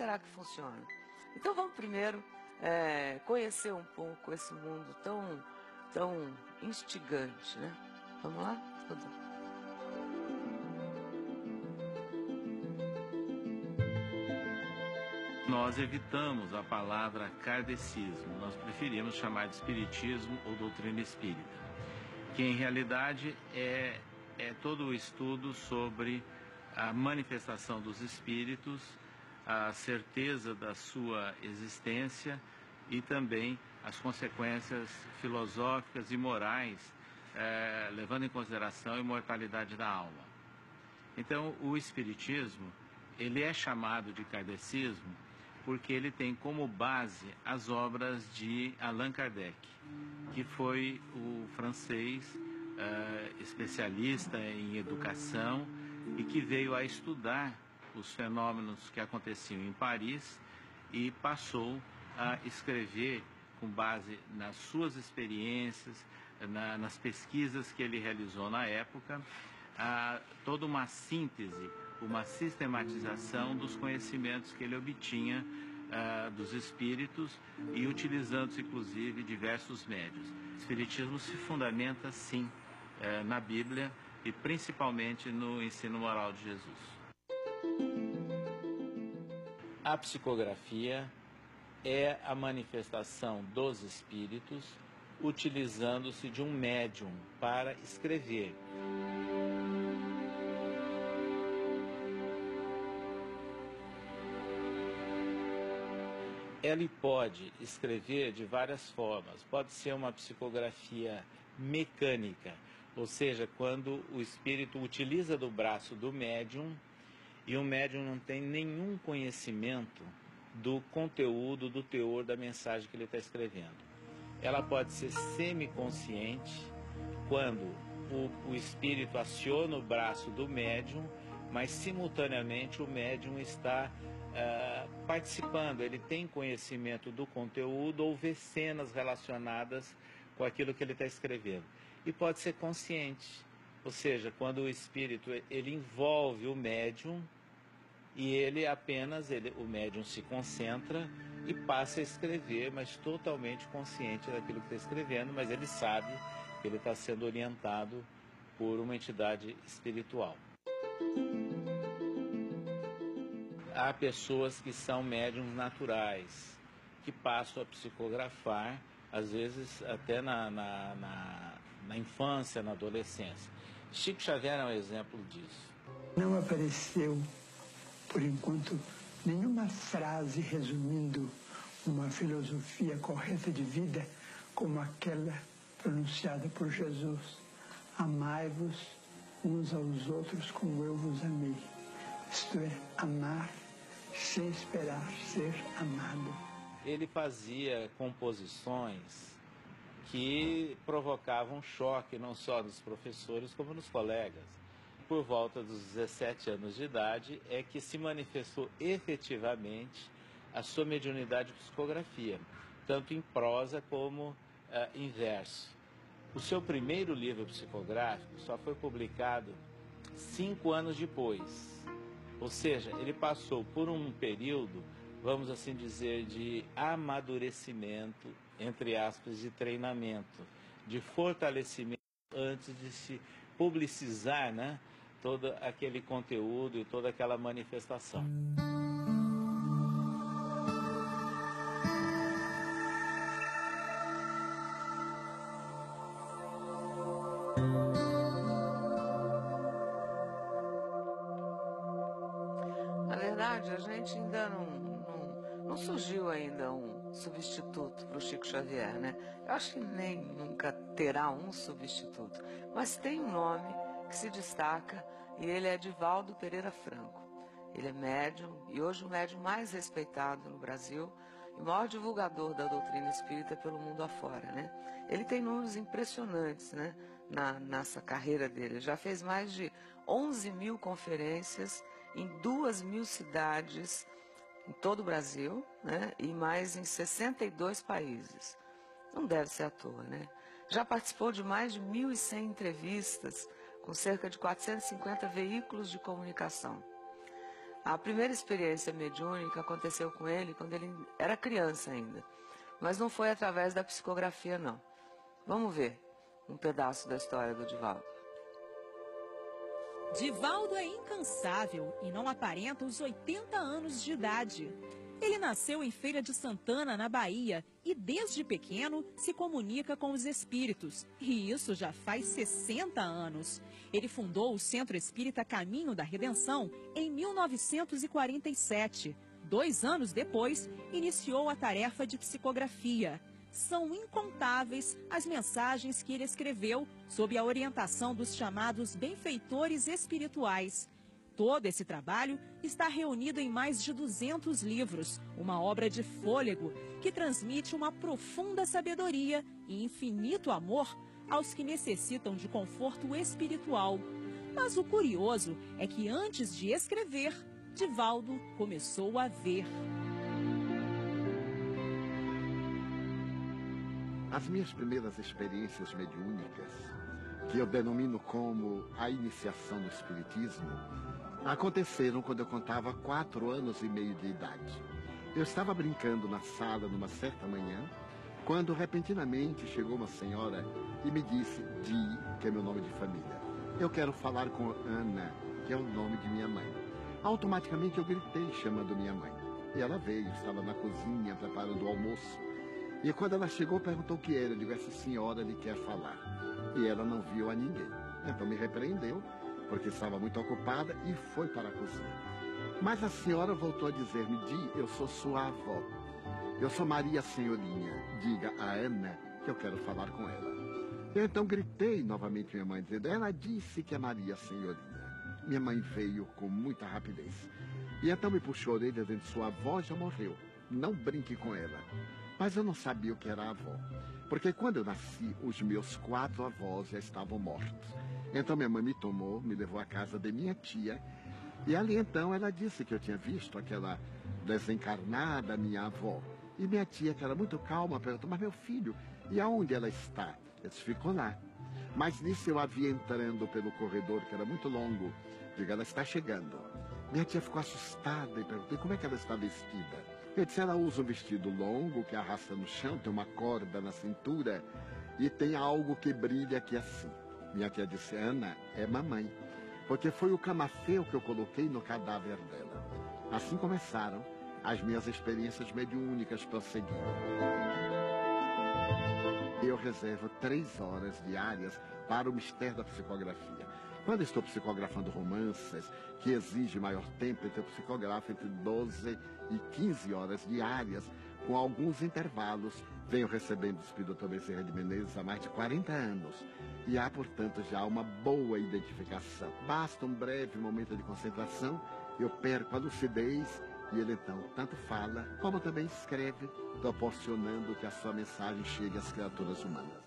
será que funciona? Então vamos primeiro é, conhecer um pouco esse mundo tão, tão instigante, né? Vamos lá? Nós evitamos a palavra kardecismo, nós preferimos chamar de espiritismo ou doutrina espírita, que em realidade é, é todo o estudo sobre a manifestação dos espíritos, a certeza da sua existência e também as consequências filosóficas e morais, é, levando em consideração a imortalidade da alma. Então, o Espiritismo, ele é chamado de kardecismo porque ele tem como base as obras de Allan Kardec, que foi o francês é, especialista em educação e que veio a estudar os fenômenos que aconteciam em Paris e passou a escrever com base nas suas experiências, na, nas pesquisas que ele realizou na época, a, toda uma síntese, uma sistematização dos conhecimentos que ele obtinha a, dos espíritos e utilizando inclusive diversos médios. O espiritismo se fundamenta sim eh, na Bíblia e principalmente no ensino moral de Jesus. A psicografia é a manifestação dos espíritos utilizando-se de um médium para escrever. Ele pode escrever de várias formas. Pode ser uma psicografia mecânica, ou seja, quando o espírito utiliza do braço do médium e o médium não tem nenhum conhecimento do conteúdo, do teor da mensagem que ele está escrevendo. Ela pode ser semiconsciente, quando o, o espírito aciona o braço do médium, mas simultaneamente o médium está uh, participando, ele tem conhecimento do conteúdo ou vê cenas relacionadas com aquilo que ele está escrevendo. E pode ser consciente, ou seja, quando o espírito ele envolve o médium e ele apenas, ele, o médium se concentra e passa a escrever, mas totalmente consciente daquilo que está escrevendo, mas ele sabe que ele está sendo orientado por uma entidade espiritual. Há pessoas que são médiums naturais, que passam a psicografar, às vezes até na, na, na, na infância, na adolescência. Chico Xavier é um exemplo disso. Não apareceu por enquanto, nenhuma frase resumindo uma filosofia correta de vida como aquela pronunciada por Jesus. Amai-vos uns aos outros como eu vos amei. Isto é, amar sem esperar ser amado. Ele fazia composições que provocavam choque não só nos professores como nos colegas por volta dos 17 anos de idade, é que se manifestou efetivamente a sua mediunidade de psicografia, tanto em prosa como uh, em verso. O seu primeiro livro psicográfico só foi publicado cinco anos depois. Ou seja, ele passou por um período, vamos assim dizer, de amadurecimento, entre aspas, de treinamento, de fortalecimento antes de se publicizar, né? Todo aquele conteúdo e toda aquela manifestação. Na verdade, a gente ainda não, não, não surgiu ainda um substituto para o Chico Xavier, né? Eu acho que nem nunca terá um substituto, mas tem um nome que se destaca e ele é Edivaldo Pereira Franco. Ele é médium e hoje o médium mais respeitado no Brasil e maior divulgador da doutrina espírita pelo mundo afora, né? Ele tem números impressionantes, né? Na, nessa carreira dele. Ele já fez mais de 11 mil conferências em duas mil cidades em todo o Brasil, né? E mais em 62 países. Não deve ser à toa, né? Já participou de mais de 1.100 entrevistas com cerca de 450 veículos de comunicação. A primeira experiência mediúnica aconteceu com ele quando ele era criança ainda, mas não foi através da psicografia, não. Vamos ver um pedaço da história do Divaldo. Divaldo é incansável e não aparenta os 80 anos de idade. Ele nasceu em Feira de Santana, na Bahia, e desde pequeno se comunica com os espíritos. E isso já faz 60 anos. Ele fundou o Centro Espírita Caminho da Redenção em 1947. Dois anos depois, iniciou a tarefa de psicografia. São incontáveis as mensagens que ele escreveu sob a orientação dos chamados benfeitores espirituais. Todo esse trabalho está reunido em mais de 200 livros, uma obra de fôlego que transmite uma profunda sabedoria e infinito amor aos que necessitam de conforto espiritual. Mas o curioso é que antes de escrever, Divaldo começou a ver. As minhas primeiras experiências mediúnicas, que eu denomino como a iniciação no Espiritismo, aconteceram quando eu contava quatro anos e meio de idade. Eu estava brincando na sala numa certa manhã, quando repentinamente chegou uma senhora e me disse, Di, que é meu nome de família, eu quero falar com Ana, que é o nome de minha mãe. Automaticamente eu gritei chamando minha mãe. E ela veio, estava na cozinha preparando o almoço. E quando ela chegou, perguntou o que era. Eu digo, essa senhora lhe quer falar. E ela não viu a ninguém. Então me repreendeu porque estava muito ocupada e foi para a cozinha. Mas a senhora voltou a dizer-me, Di, eu sou sua avó. Eu sou Maria Senhorinha. Diga a Ana que eu quero falar com ela. Eu então gritei novamente minha mãe, dizendo, ela disse que é Maria Senhorinha. Minha mãe veio com muita rapidez. E então me puxou a orelha, dizendo, sua avó já morreu. Não brinque com ela. Mas eu não sabia o que era avó. Porque quando eu nasci, os meus quatro avós já estavam mortos. Então minha mãe me tomou, me levou à casa de minha tia. E ali então ela disse que eu tinha visto aquela desencarnada minha avó. E minha tia, que era muito calma, perguntou, mas meu filho, e aonde ela está? Eu disse, ficou lá. Mas nisso eu a vi entrando pelo corredor, que era muito longo. Diga, ela está chegando. Minha tia ficou assustada e perguntou, como é que ela está vestida? Eu disse, ela usa um vestido longo que arrasta no chão, tem uma corda na cintura e tem algo que brilha aqui assim. Minha tia disse, Ana, é mamãe. Porque foi o camafeu que eu coloquei no cadáver dela. Assim começaram as minhas experiências mediúnicas prosseguindo. Eu reservo três horas diárias para o mistério da psicografia. Quando estou psicografando romances, que exige maior tempo, então eu psicografo entre 12 e 15 horas diárias, com alguns intervalos. Venho recebendo o Espírito Dr. Bezerra de Menezes há mais de 40 anos. E há, portanto, já uma boa identificação. Basta um breve momento de concentração, eu perco a lucidez e ele então tanto fala como também escreve, proporcionando que a sua mensagem chegue às criaturas humanas.